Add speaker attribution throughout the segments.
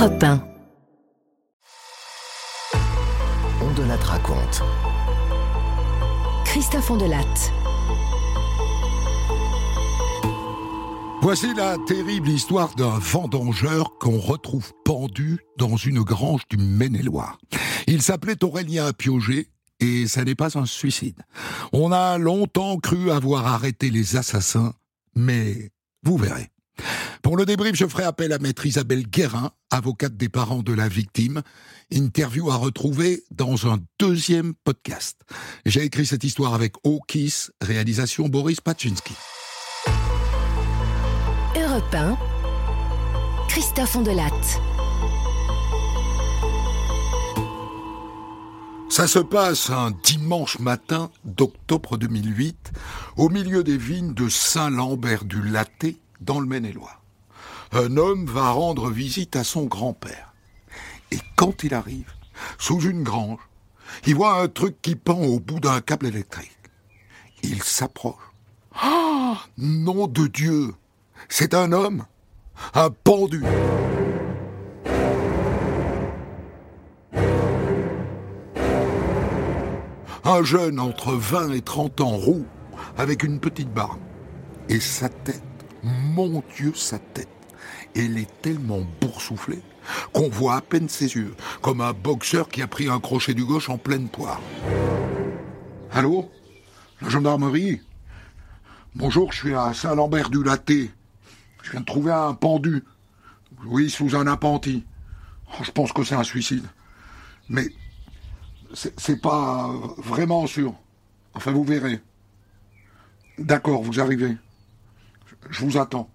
Speaker 1: Europe 1.
Speaker 2: On de la raconte.
Speaker 1: Christophe Ondelatte.
Speaker 3: Voici la terrible histoire d'un vendangeur qu'on retrouve pendu dans une grange du Maine-et-Loire. Il s'appelait Aurélien Piogé et ça n'est pas un suicide. On a longtemps cru avoir arrêté les assassins, mais vous verrez. Pour le débrief, je ferai appel à maître Isabelle Guérin, avocate des parents de la victime. Interview à retrouver dans un deuxième podcast. J'ai écrit cette histoire avec O'Kiss, réalisation Boris Paczynski.
Speaker 1: Europe 1. Christophe Ondelatte.
Speaker 3: Ça se passe un dimanche matin d'octobre 2008, au milieu des vignes de Saint-Lambert du Laté, dans le Maine-et-Loire. Un homme va rendre visite à son grand-père. Et quand il arrive, sous une grange, il voit un truc qui pend au bout d'un câble électrique. Il s'approche. Ah Nom de Dieu C'est un homme Un pendu Un jeune entre 20 et 30 ans roux, avec une petite barbe. Et sa tête, mon Dieu, sa tête, elle est tellement boursouflée qu'on voit à peine ses yeux, comme un boxeur qui a pris un crochet du gauche en pleine poire. Allô? La gendarmerie? Bonjour, je suis à Saint-Lambert du Laté. Je viens de trouver un pendu. Oui, sous un appentis. Oh, je pense que c'est un suicide. Mais c'est pas vraiment sûr. Enfin, vous verrez. D'accord, vous arrivez. Je vous attends.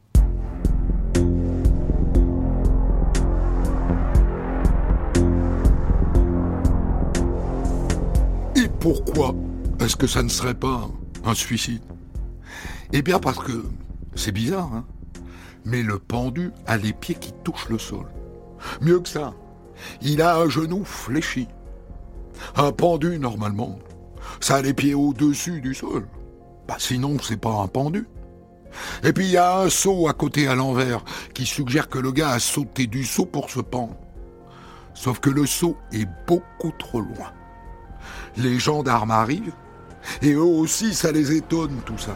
Speaker 3: Pourquoi est-ce que ça ne serait pas un suicide? Eh bien parce que c'est bizarre, hein mais le pendu a les pieds qui touchent le sol. Mieux que ça, il a un genou fléchi. Un pendu, normalement, ça a les pieds au-dessus du sol. Bah, sinon, c'est pas un pendu. Et puis il y a un saut à côté à l'envers qui suggère que le gars a sauté du saut pour se pendre. Sauf que le saut est beaucoup trop loin. Les gendarmes arrivent et eux aussi ça les étonne tout ça.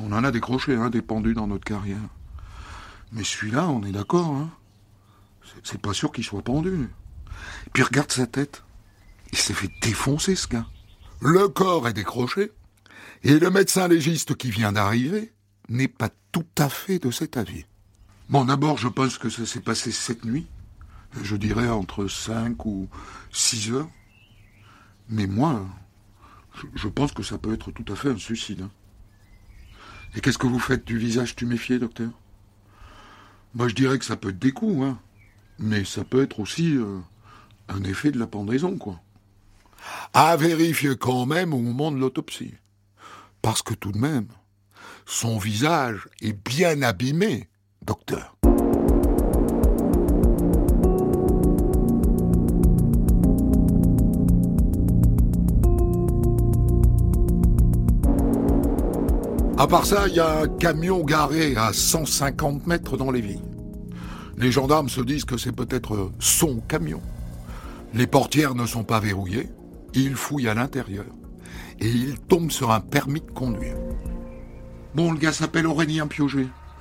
Speaker 3: On en a décroché hein, des pendus dans notre carrière. Mais celui-là, on est d'accord, hein. C'est pas sûr qu'il soit pendu. Puis regarde sa tête. Il s'est fait défoncer, ce gars. Le corps est décroché, et le médecin légiste qui vient d'arriver n'est pas tout à fait de cet avis. Bon, d'abord, je pense que ça s'est passé cette nuit. Je dirais entre 5 ou 6 heures. Mais moi, je pense que ça peut être tout à fait un suicide. Hein. Et qu'est-ce que vous faites du visage tuméfié, docteur? Moi, je dirais que ça peut être des coups, hein. Mais ça peut être aussi euh, un effet de la pendaison, quoi. À vérifier quand même au moment de l'autopsie. Parce que tout de même, son visage est bien abîmé, docteur. À part ça, il y a un camion garé à 150 mètres dans les vignes. Les gendarmes se disent que c'est peut-être son camion. Les portières ne sont pas verrouillées. Ils fouillent à l'intérieur. Et ils tombent sur un permis de conduire. Bon, le gars s'appelle Aurélien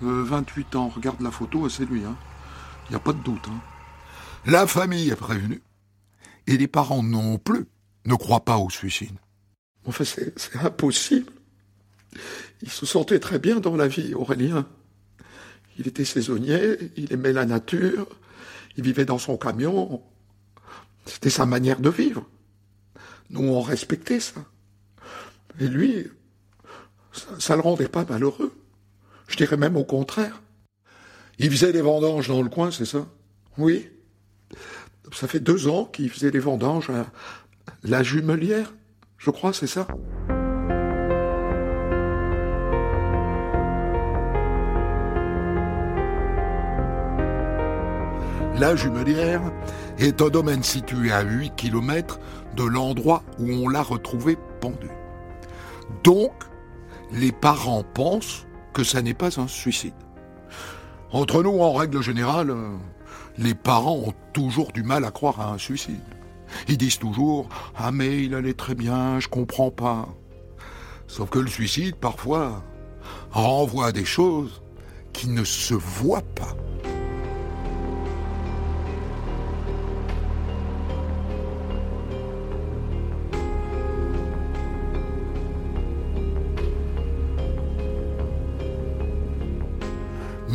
Speaker 3: Piogé. 28 ans. Regarde la photo, c'est lui. Il hein. n'y a pas de doute. Hein. La famille est prévenue. Et les parents non plus ne croient pas au suicide. Enfin, c'est impossible. Il se sentait très bien dans la vie, Aurélien. Il était saisonnier, il aimait la nature, il vivait dans son camion. C'était sa manière de vivre. Nous, on respectait ça. Et lui, ça, ne le rendait pas malheureux. Je dirais même au contraire. Il faisait des vendanges dans le coin, c'est ça? Oui. Ça fait deux ans qu'il faisait des vendanges à la jumelière, je crois, c'est ça? La Jumelière est un domaine situé à 8 km de l'endroit où on l'a retrouvé pendu. Donc, les parents pensent que ça n'est pas un suicide. Entre nous, en règle générale, euh, les parents ont toujours du mal à croire à un suicide. Ils disent toujours Ah mais il allait très bien, je comprends pas. Sauf que le suicide, parfois, renvoie à des choses qui ne se voient pas.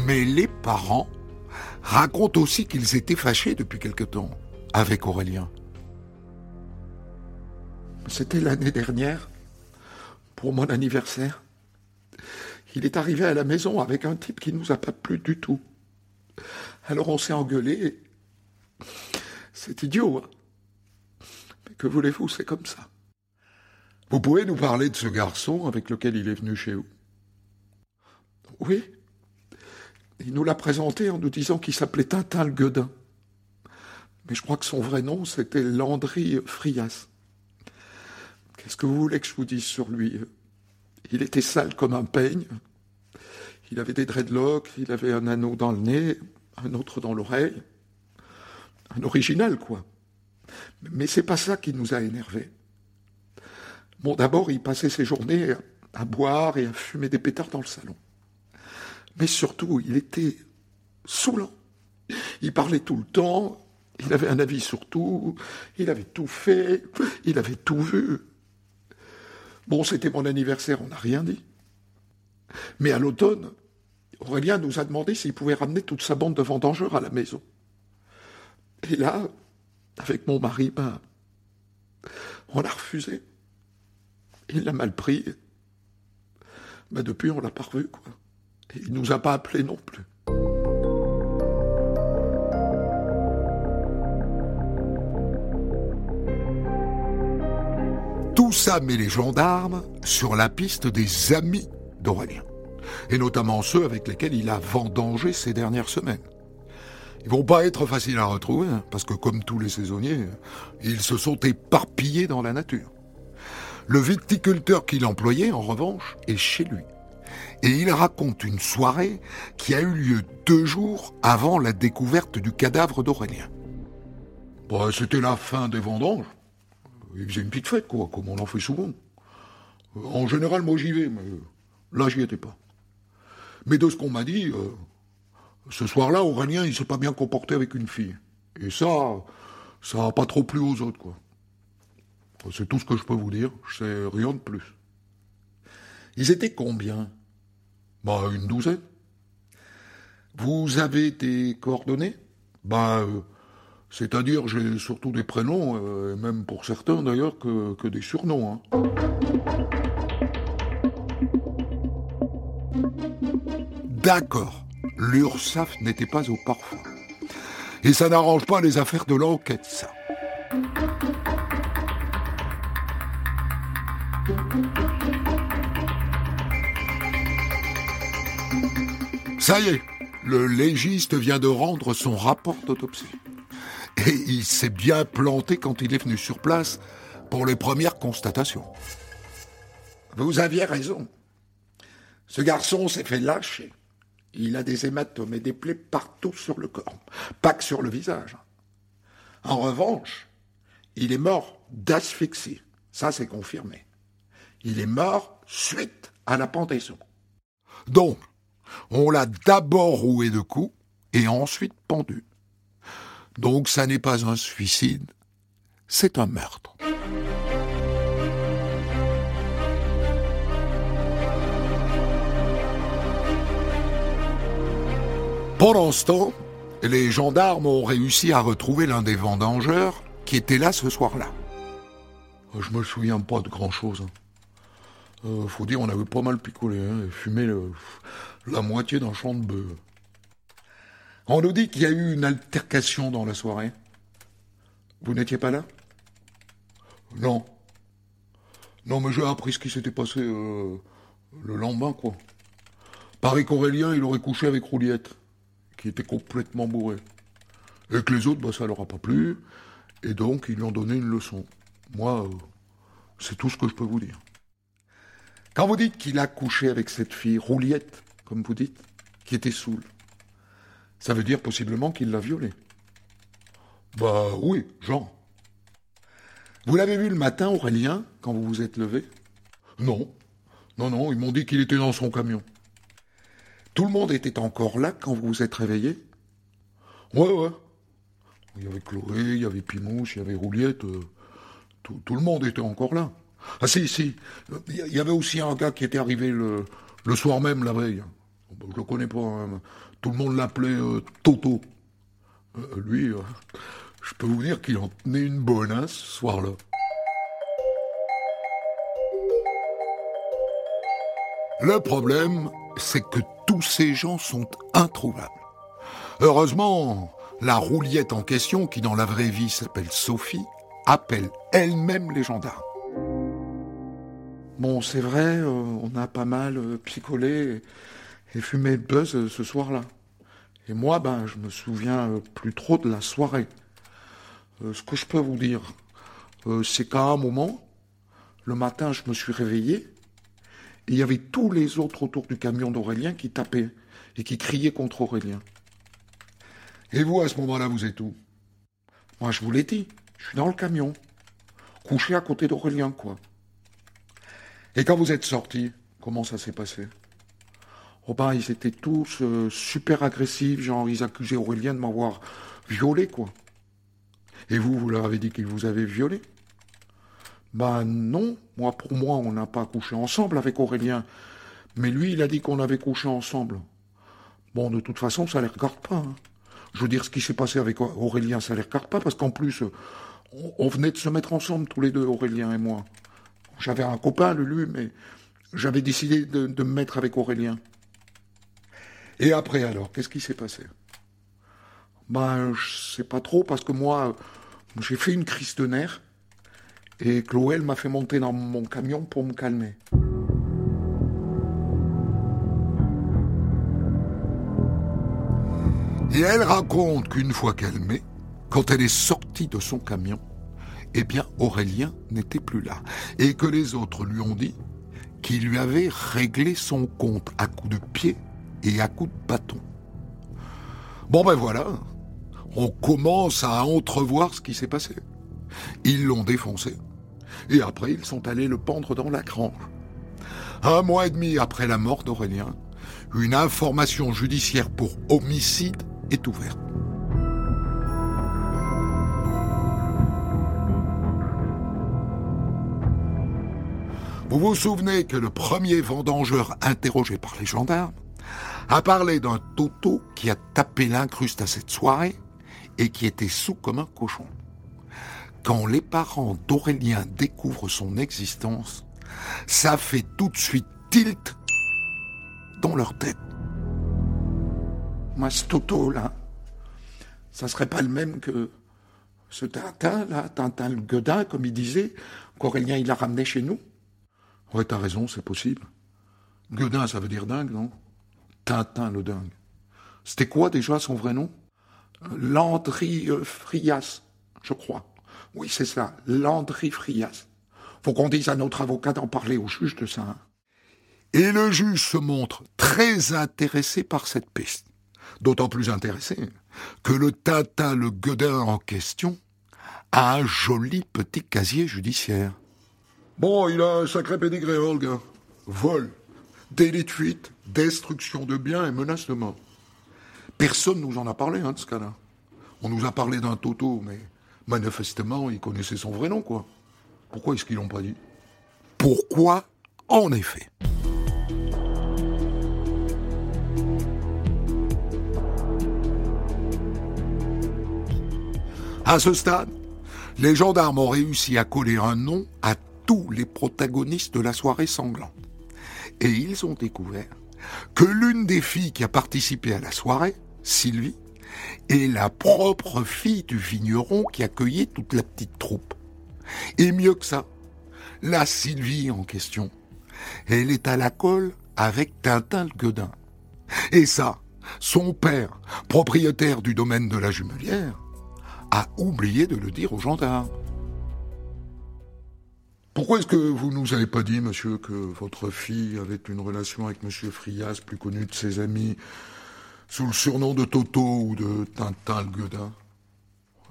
Speaker 3: Mais les parents racontent aussi qu'ils étaient fâchés depuis quelque temps avec Aurélien. C'était l'année dernière, pour mon anniversaire. Il est arrivé à la maison avec un type qui ne nous a pas plu du tout. Alors on s'est engueulé. C'est idiot, hein Mais que voulez-vous, c'est comme ça. Vous pouvez nous parler de ce garçon avec lequel il est venu chez vous? Oui. Il nous l'a présenté en nous disant qu'il s'appelait Tintin le Guedin. Mais je crois que son vrai nom, c'était Landry Frias. Qu'est-ce que vous voulez que je vous dise sur lui? Il était sale comme un peigne. Il avait des dreadlocks, il avait un anneau dans le nez, un autre dans l'oreille. Un original, quoi. Mais c'est pas ça qui nous a énervés. Bon, d'abord, il passait ses journées à boire et à fumer des pétards dans le salon. Mais surtout, il était saoulant. Il parlait tout le temps, il avait un avis sur tout, il avait tout fait, il avait tout vu. Bon, c'était mon anniversaire, on n'a rien dit. Mais à l'automne, Aurélien nous a demandé s'il pouvait ramener toute sa bande de vendangeurs à la maison. Et là, avec mon mari, ben, on a refusé. Il l'a mal pris. Ben depuis, on l'a pas revu, quoi. Et il nous a pas appelés non plus. Tout ça met les gendarmes sur la piste des amis d'Aurélien, et notamment ceux avec lesquels il a vendangé ces dernières semaines. Ils vont pas être faciles à retrouver, hein, parce que comme tous les saisonniers, ils se sont éparpillés dans la nature. Le viticulteur qu'il employait, en revanche, est chez lui. Et il raconte une soirée qui a eu lieu deux jours avant la découverte du cadavre d'Aurélien. Bah, C'était la fin des vendanges. Il faisait une petite fête, quoi, comme on en fait souvent. En général, moi j'y vais, mais là j'y étais pas. Mais de ce qu'on m'a dit, euh, ce soir-là, Aurélien, il s'est pas bien comporté avec une fille. Et ça, ça n'a pas trop plu aux autres, quoi. C'est tout ce que je peux vous dire, je sais rien de plus. Ils étaient combien? Bah, une douzaine. Vous avez des coordonnées? Bah, euh, c'est-à-dire, j'ai surtout des prénoms, euh, et même pour certains d'ailleurs, que, des surnoms. Hein. D'accord, l'URSAF n'était pas au parfum. Et ça n'arrange pas les affaires de l'enquête, ça. Ça y est, le légiste vient de rendre son rapport d'autopsie. Et il s'est bien planté quand il est venu sur place pour les premières constatations. Vous aviez raison. Ce garçon s'est fait lâcher. Il a des hématomes et des plaies partout sur le corps, pas que sur le visage. En revanche, il est mort d'asphyxie. Ça, c'est confirmé. Il est mort suite à la pendaison. Donc, on l'a d'abord roué de coups et ensuite pendu. Donc ça n'est pas un suicide, c'est un meurtre. Pendant ce temps, les gendarmes ont réussi à retrouver l'un des vendangeurs qui était là ce soir-là. Je me souviens pas de grand-chose. Euh, faut dire, on avait pas mal picolé, hein, et fumé la moitié d'un champ de bœuf. On nous dit qu'il y a eu une altercation dans la soirée. Vous n'étiez pas là? Non. Non, mais j'ai appris ce qui s'était passé euh, le lendemain, quoi. Pareil qu'Aurélien, il aurait couché avec Rouliette, qui était complètement bourré. Et que les autres, bah, ça leur a pas plu, et donc ils lui ont donné une leçon. Moi, euh, c'est tout ce que je peux vous dire. Quand vous dites qu'il a couché avec cette fille, Rouliette, comme vous dites, qui était saoule, ça veut dire possiblement qu'il l'a violée. Bah oui, Jean. Vous l'avez vu le matin, Aurélien, quand vous vous êtes levé? Non. Non, non, ils m'ont dit qu'il était dans son camion. Tout le monde était encore là quand vous vous êtes réveillé? Ouais, ouais. Il y avait Chloé, il y avait Pimouche, il y avait Rouliette. Euh, tout, tout, le monde était encore là. Ah si, si. Il y avait aussi un gars qui était arrivé le, soir même, la veille. Je le connais pas. Hein. Tout le monde l'appelait euh, Toto. Euh, lui, je peux vous dire qu'il en tenait une bonne hein, ce soir-là. Le problème, c'est que tous ces gens sont introuvables. Heureusement, la rouliette en question, qui dans la vraie vie s'appelle Sophie, appelle elle-même les gendarmes. Bon, c'est vrai, euh, on a pas mal euh, picolé et, fumé de buzz euh, ce soir-là. Et moi, ben, je me souviens plus trop de la soirée. ce que je peux vous dire, c'est qu'à un moment, le matin, je me suis réveillé et il y avait tous les autres autour du camion d'Aurélien qui tapaient et qui criaient contre Aurélien. Et vous, à ce moment-là, vous êtes où? Moi, je vous l'ai dit, je suis dans le camion, couché à côté d'Aurélien, quoi. Et quand vous êtes sortis, comment ça s'est passé? Oh ben, ils étaient tous euh, super agressifs, genre, ils accusaient Aurélien de m'avoir violé, quoi. Et vous, vous leur avez dit qu'ils vous avaient violé? Ben non, moi pour moi on n'a pas couché ensemble avec Aurélien. Mais lui il a dit qu'on avait couché ensemble. Bon de toute façon ça ne les regarde pas. Hein. Je veux dire ce qui s'est passé avec Aurélien ça ne les regarde pas parce qu'en plus on venait de se mettre ensemble tous les deux Aurélien et moi. J'avais un copain lui mais j'avais décidé de, me mettre avec Aurélien. Et après alors qu'est-ce qui s'est passé? Ben je sais pas trop parce que moi j'ai fait une crise de nerfs et Chloé m'a fait monter dans mon camion pour me calmer. Et elle raconte qu'une fois calmée, quand elle est sortie de son camion, eh bien Aurélien n'était plus là. Et que les autres lui ont dit qu'il lui avait réglé son compte à coups de pied et à coups de bâton. Bon ben voilà, on commence à entrevoir ce qui s'est passé. Ils l'ont défoncé. Et après, ils sont allés le pendre dans la grange. Un mois et demi après la mort d'Aurélien, une information judiciaire pour homicide est ouverte. Vous vous souvenez que le premier vendangeur interrogé par les gendarmes a parlé d'un toto qui a tapé l'incruste à cette soirée et qui était sous comme un cochon. Quand les parents d'Aurélien découvrent son existence, ça fait tout de suite tilt dans leur tête. Moi, ce Toto, là, ça serait pas le même que ce Tintin, là, Tintin le Guedin, comme il disait, qu'Aurélien, il l'a ramené chez nous. Ouais, t'as raison, c'est possible. Guedin, ça veut dire dingue, non? Tintin le dingue. C'était quoi déjà son vrai nom? Landry euh, Frias, je crois. Oui, c'est ça, Landry Frias. Faut qu'on dise à notre avocat d'en parler au juge de ça. Et le juge se montre très intéressé par cette piste. D'autant plus intéressé que le tata, le guedin en question, a un joli petit casier judiciaire. Bon, il a un sacré pédigré, Olga. Vol, délit de fuite, destruction de biens et menace de mort. Personne nous en a parlé, hein, de ce cas-là. On nous a parlé d'un toto, mais manifestement, ils connaissaient son vrai nom, quoi. Pourquoi est-ce qu'ils l'ont pas dit? Pourquoi En effet? À ce stade, les gendarmes ont réussi à coller un nom à tous les protagonistes de la soirée sanglante. Et ils ont découvert que l'une des filles qui a participé à la soirée, Sylvie, et la propre fille du vigneron qui accueillait toute la petite troupe. Et mieux que ça, la Sylvie en question, elle est à la colle avec Tintin le Guedin. Et ça, son père, propriétaire du domaine de la Jumelière, a oublié de le dire aux gendarmes. Pourquoi est-ce que vous nous avez pas dit, monsieur, que votre fille avait une relation avec monsieur Frias, plus connu de ses amis, sous le surnom de Toto ou de Tintin le Guedin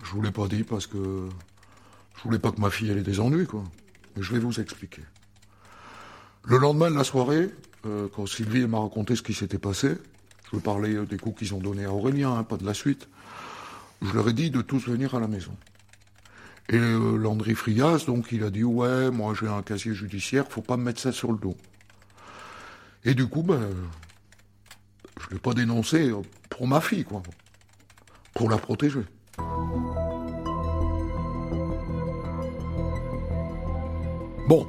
Speaker 3: Je vous l'ai pas dit parce que je voulais pas que ma fille ait des ennuis, quoi. Mais je vais vous expliquer. Le lendemain de la soirée, euh, quand Sylvie m'a raconté ce qui s'était passé, je veux parler des coups qu'ils ont donnés à Aurélien, hein, pas de la suite, je leur ai dit de tous venir à la maison. Et euh, Landry Frias, donc, il a dit Ouais, moi j'ai un casier judiciaire, faut pas me mettre ça sur le dos. Et du coup, ben, je l'ai pas dénoncé pour ma fille, quoi. Pour la protéger. Bon,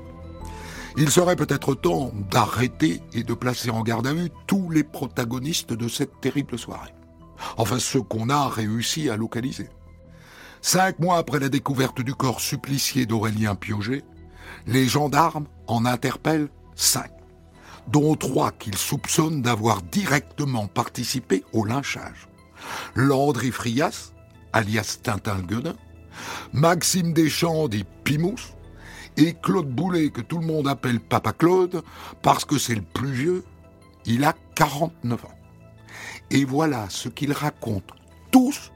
Speaker 3: il serait peut-être temps d'arrêter et de placer en garde à vue tous les protagonistes de cette terrible soirée. Enfin, ceux qu'on a réussi à localiser. Cinq mois après la découverte du corps supplicié d'Aurélien Piogé, les gendarmes en interpellent cinq, dont trois qu'ils soupçonnent d'avoir directement participé au lynchage. Landry Frias, alias Tintin Guedin, Maxime Deschamps dit Pimous, et Claude Boulet, que tout le monde appelle Papa Claude, parce que c'est le plus vieux, il a 49 ans. Et voilà ce qu'ils racontent tous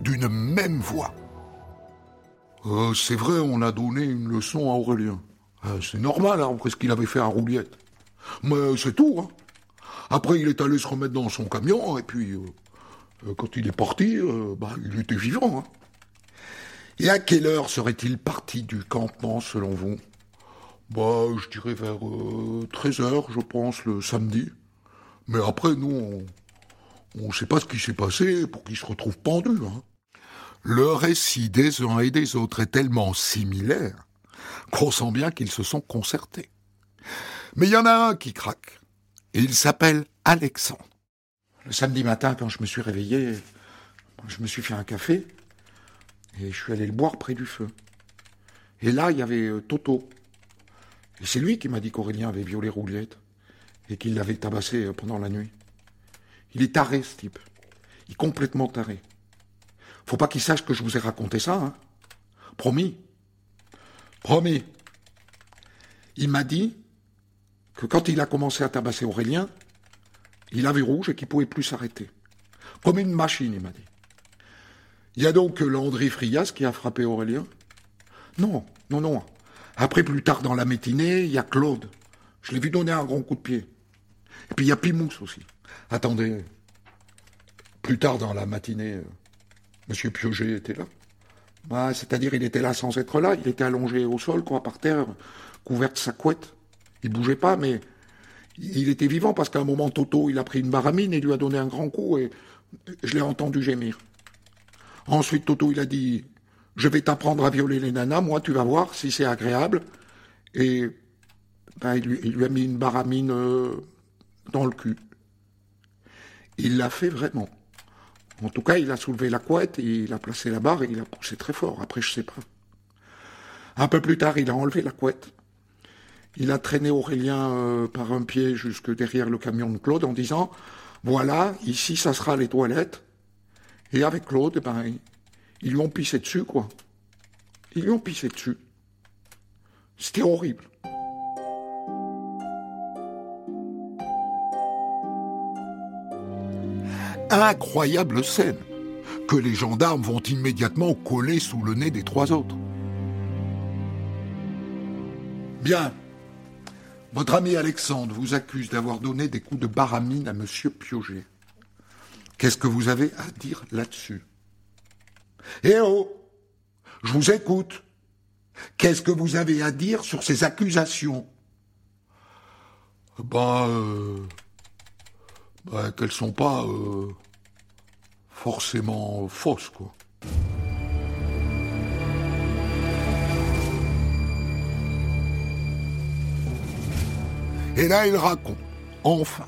Speaker 3: d'une même voix. Euh, c'est vrai, on a donné une leçon à Aurélien. Euh, c'est normal, hein, parce qu'il avait fait un rouliette. Mais c'est tout. Hein. Après, il est allé se remettre dans son camion, et puis, euh, quand il est parti, bah, il était vivant. Hein. Et à quelle heure serait-il parti du campement, selon vous? Bah, je dirais vers 13h, je pense, le samedi. Mais après, nous, on ne sait pas ce qui s'est passé pour qu'il se retrouve pendu. Hein. Le récit des uns et des autres est tellement similaire qu'on sent bien qu'ils se sont concertés. Mais il y en a un qui craque, et il s'appelle Alexandre. Le samedi matin, quand je me suis réveillé, je me suis fait un café, et je suis allé le boire près du feu. Et là, il y avait euh, Toto. Et c'est lui qui m'a dit qu'Aurélien avait violé Rouliette, et qu'il l'avait tabassé euh, pendant la nuit. Il est taré, ce type. Il est complètement taré. Faut pas qu'il sache que je vous ai raconté ça, hein. Promis. Promis. Il m'a dit que quand il a commencé à tabasser Aurélien, il avait rouge et qu'il pouvait plus s'arrêter. Comme une machine, il m'a dit. Il y a donc Landry Frias qui a frappé Aurélien Non, non, non. Après, plus tard dans la matinée, il y a Claude. Je l'ai vu donner un grand coup de pied. Et puis il y a Pimous aussi. Attendez. Plus tard dans la matinée, euh, Monsieur Piogé était là. Bah, c'est-à-dire, il était là sans être là. Il était allongé au sol, quoi, par terre, couvert de sa couette. Il bougeait pas, mais il était vivant parce qu'à un moment, Toto, il a pris une baramine et lui a donné un grand coup et je l'ai entendu gémir. Ensuite, Toto, il a dit, je vais t'apprendre à violer les nanas, moi, tu vas voir si c'est agréable. Et ben, il, lui, a mis une baramine euh, dans le cul. Il l'a fait vraiment. En tout cas, il a soulevé la couette, il a placé la barre et il a poussé très fort. Après, je sais pas. Un peu plus tard, il a enlevé la couette. Il a traîné Aurélien euh, par un pied jusque derrière le camion de Claude en disant Voilà, ici, ça sera les toilettes. Et avec Claude, ben, ils lui ont pissé dessus, quoi. Ils lui ont pissé dessus. C'était horrible. Incroyable scène que les gendarmes vont immédiatement coller sous le nez des trois autres. Bien. Votre ami Alexandre vous accuse d'avoir donné des coups de baramine à Monsieur Piogé. Qu'est-ce que vous avez à dire là-dessus? Eh oh Je vous écoute. Qu'est-ce que vous avez à dire sur ces accusations? Ben, euh, ben qu'elles sont pas euh, forcément fausse, quoi. Et là, il raconte, enfin,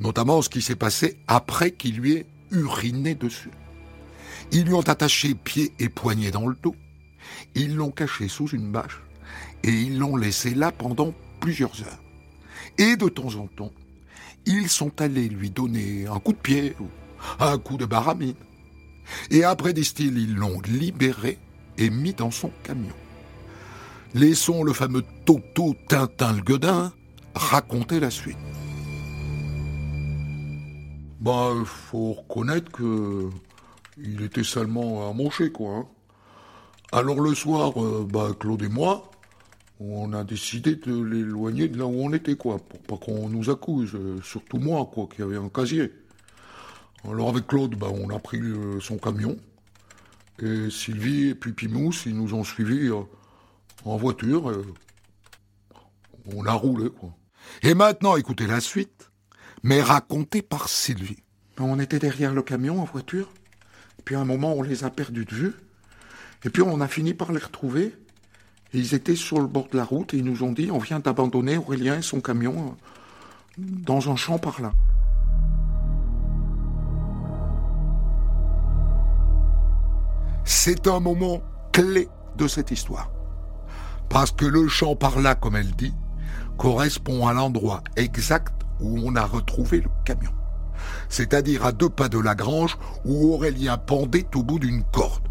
Speaker 3: notamment ce qui s'est passé après qu'il lui ait uriné dessus. Ils lui ont attaché pieds et poignets dans le dos, ils l'ont caché sous une bâche, et ils l'ont laissé là pendant plusieurs heures. Et de temps en temps, ils sont allés lui donner un coup de pied ou un coup de baramine. Et après, disent-ils, ils l'ont libéré et mis dans son camion. laissons le fameux Toto Tintin le Guedin raconter la suite. Bah, faut reconnaître que il était salement amoché, quoi. Hein. Alors le soir, euh, bah, Claude et moi, on a décidé de l'éloigner de là où on était, quoi, pour pas qu'on nous accuse, euh, surtout moi, quoi, qui avait un casier. Alors avec Claude, bah, on a pris euh, son camion, et Sylvie et puis Pimous, ils nous ont suivis en voiture, on a roulé, quoi. Et maintenant, écoutez la suite, mais racontée par Sylvie. On était derrière le camion en voiture, puis à un moment, on les a perdus de vue. Et puis on a fini par les retrouver. Ils étaient sur le bord de la route et ils nous ont dit on vient d'abandonner Aurélien et son camion euh, dans un champ par là. C'est un moment clé de cette histoire. Parce que le champ par là, comme elle dit, correspond à l'endroit exact où on a retrouvé le camion c'est-à-dire à deux pas de la grange où Aurélien pendait au bout d'une corde.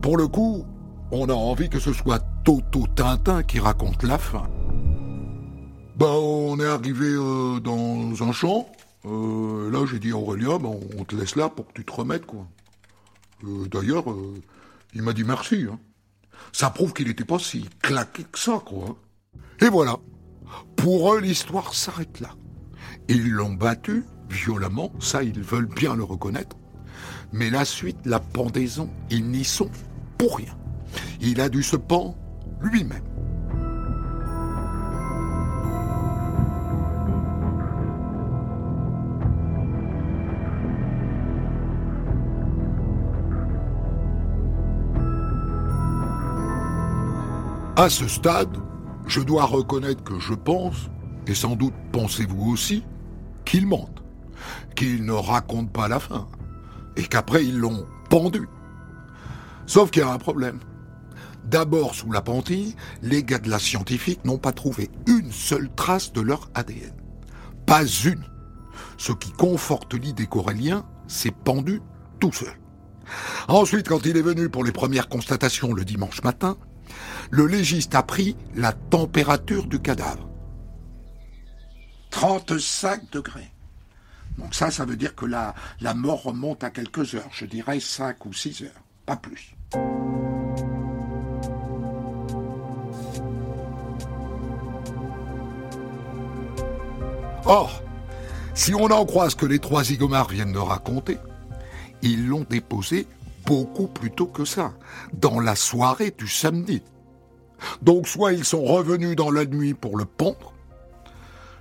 Speaker 3: Pour le coup, on a envie que ce soit Toto Tintin qui raconte la fin. Ben, on est arrivé euh, dans un champ. Euh, là, j'ai dit à Aurélien, ben, on te laisse là pour que tu te remettes, quoi. Euh, d'ailleurs, il m'a dit merci. Hein. Ça prouve qu'il n'était pas si claqué que ça, quoi. Et voilà. Pour eux, l'histoire s'arrête là. Ils l'ont battu, violemment, ça ils veulent bien le reconnaître. Mais la suite, la pendaison, ils n'y sont pour rien. Il a dû se pendre lui-même. À ce stade, je dois reconnaître que je pense, et sans doute pensez-vous aussi, qu'il mente qu'ils ne racontent pas la fin, et qu'après ils l'ont pendu. Sauf qu'il y a un problème. D'abord, sous la les gars de la scientifique n'ont pas trouvé une seule trace de leur ADN. Pas une. Ce qui conforte l'idée qu'Aurélien s'est pendu tout seul. Ensuite, quand il est venu pour les premières constatations le dimanche matin, le légiste a pris la température du cadavre. 35 degrés. Donc ça, ça veut dire que la, la mort remonte à quelques heures, je dirais 5 ou 6 heures, pas plus. Or, si on en croit ce que les trois zigomars viennent de raconter, ils l'ont déposé beaucoup plus tôt que ça, dans la soirée du samedi. Donc soit ils sont revenus dans la nuit pour le pendre,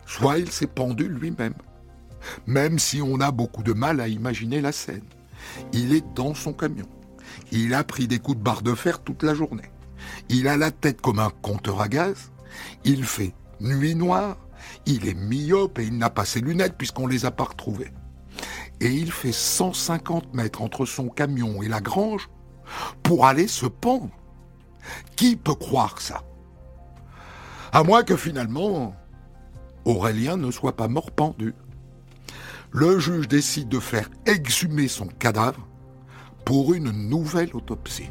Speaker 3: soit il s'est pendu lui-même même si on a beaucoup de mal à imaginer la scène. Il est dans son camion. Il a pris des coups de barre de fer toute la journée. Il a la tête comme un compteur à gaz. Il fait nuit noire. Il est myope et il n'a pas ses lunettes puisqu'on les a pas retrouvées. Et il fait 150 mètres entre son camion et la grange pour aller se pendre. Qui peut croire ça? À moins que finalement, Aurélien ne soit pas mort pendu le juge décide de faire exhumer son cadavre pour une nouvelle autopsie.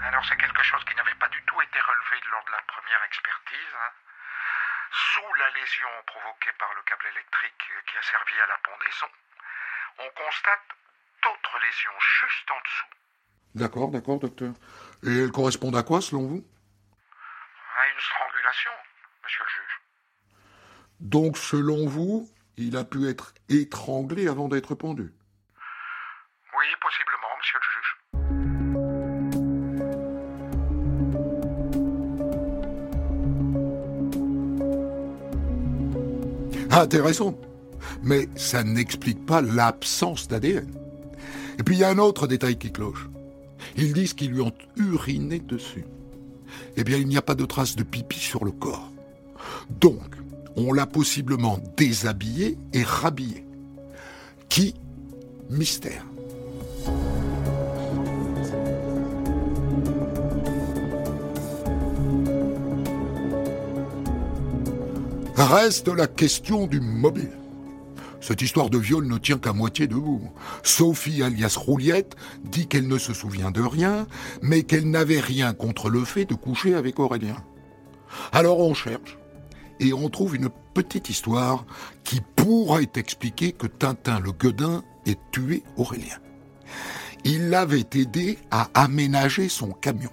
Speaker 4: Alors c'est quelque chose qui n'avait pas du tout été relevé lors de la première expertise. Hein. Sous la lésion provoquée par le câble électrique qui a servi à la pendaison, on constate d'autres lésions juste en dessous.
Speaker 3: D'accord, d'accord, docteur. Et elles correspondent à quoi selon vous?
Speaker 4: À une strangulation, monsieur le juge.
Speaker 3: Donc selon vous, il a pu être étranglé avant d'être pendu?
Speaker 4: Oui, possiblement, monsieur
Speaker 3: le juge. Intéressant. Mais ça n'explique pas l'absence d'ADN. Et puis il y a un autre détail qui cloche. Ils disent qu'ils lui ont uriné dessus. Eh bien, il n'y a pas de traces de pipi sur le corps. Donc, on l'a possiblement déshabillé et rhabillé. Qui? Mystère. Reste la question du mobile. Cette histoire de viol ne tient qu'à moitié debout. Sophie, alias Rouliette, dit qu'elle ne se souvient de rien, mais qu'elle n'avait rien contre le fait de coucher avec Aurélien. Alors on cherche, et on trouve une petite histoire qui pourrait expliquer que Tintin le Guedin ait tué Aurélien. Il l'avait aidé à aménager son camion.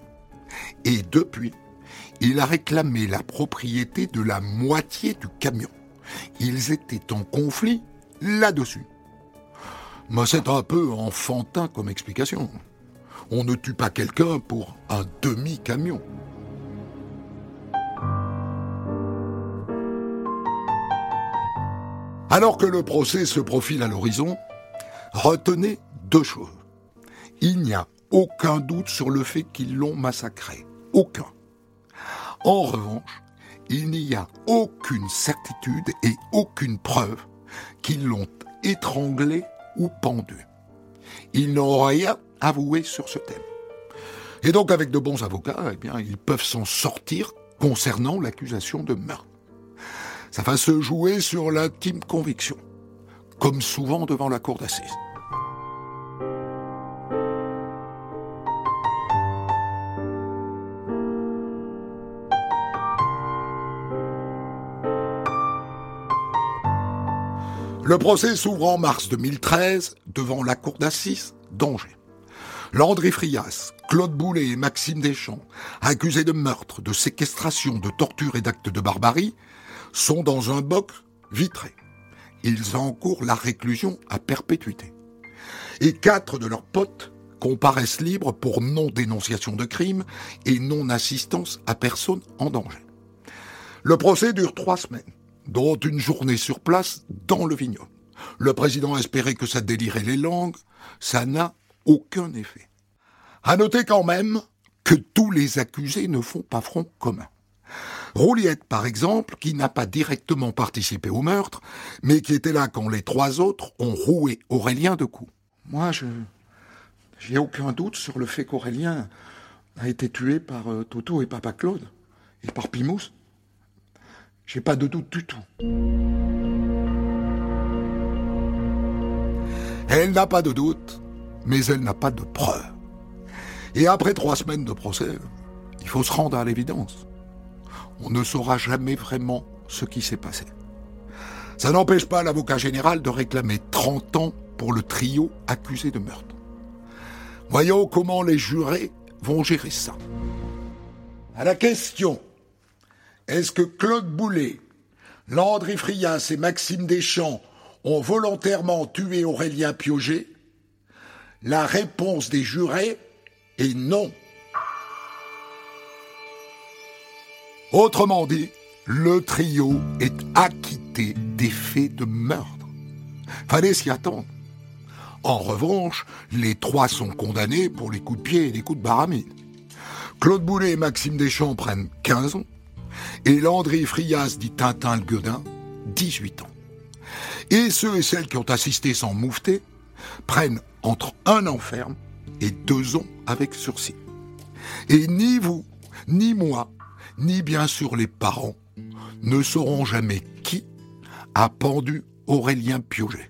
Speaker 3: Et depuis, il a réclamé la propriété de la moitié du camion. Ils étaient en conflit là-dessus. Mais c'est un peu enfantin comme explication. On ne tue pas quelqu'un pour un demi-camion. Alors que le procès se profile à l'horizon, retenez deux choses. Il n'y a aucun doute sur le fait qu'ils l'ont massacré. Aucun. En revanche, il n'y a aucune certitude et aucune preuve qu'ils l'ont étranglé ou pendu. Ils n'ont rien avoué sur ce thème. Et donc, avec de bons avocats, eh bien, ils peuvent s'en sortir concernant l'accusation de meurtre. Ça va se jouer sur l'intime conviction, comme souvent devant la cour d'assises. Le procès s'ouvre en mars 2013 devant la cour d'assises d'Angers. Landry Frias, Claude Boulet et Maxime Deschamps, accusés de meurtre, de séquestration, de torture et d'actes de barbarie, sont dans un boc vitré. Ils encourent la réclusion à perpétuité. Et quatre de leurs potes comparaissent libres pour non-dénonciation de crime et non-assistance à personne en danger. Le procès dure trois semaines dont une journée sur place dans le vignoble. Le président espérait que ça délirait les langues, ça n'a aucun effet. À noter quand même que tous les accusés ne font pas front commun. Rouliette, par exemple, qui n'a pas directement participé au meurtre, mais qui était là quand les trois autres ont roué Aurélien de coups. Moi, je j'ai aucun doute sur le fait qu'Aurélien a été tué par euh, Toto et Papa Claude, et par Pimous. J'ai pas de doute du tout. Elle n'a pas de doute, mais elle n'a pas de preuve. Et après trois semaines de procès, il faut se rendre à l'évidence. On ne saura jamais vraiment ce qui s'est passé. Ça n'empêche pas l'avocat général de réclamer 30 ans pour le trio accusé de meurtre. Voyons comment les jurés vont gérer ça. À la question est-ce que Claude Boulet, Landry Frias et Maxime Deschamps ont volontairement tué Aurélien Piauget? La réponse des jurés est non. Autrement dit, le trio est acquitté des faits de meurtre. Fallait s'y attendre. En revanche, les trois sont condamnés pour les coups de pied et les coups de baramide. Claude Boulet et Maxime Deschamps prennent 15 ans, et Landry Frias dit Tintin le Guedin, 18 ans. Et ceux et celles qui ont assisté sans moufter prennent entre un an ferme et deux ans avec sursis. Et ni vous, ni moi, ni bien sûr les parents ne sauront jamais qui a pendu Aurélien Piauget.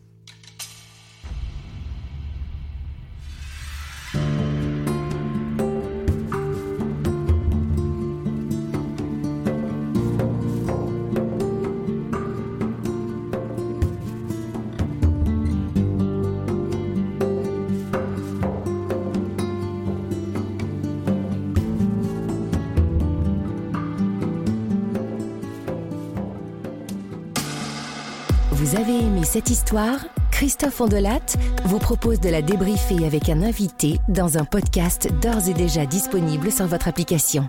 Speaker 1: Cette histoire Christophe Ondelat vous propose de la débriefer avec un invité dans un podcast d'ores et déjà disponible sur votre application.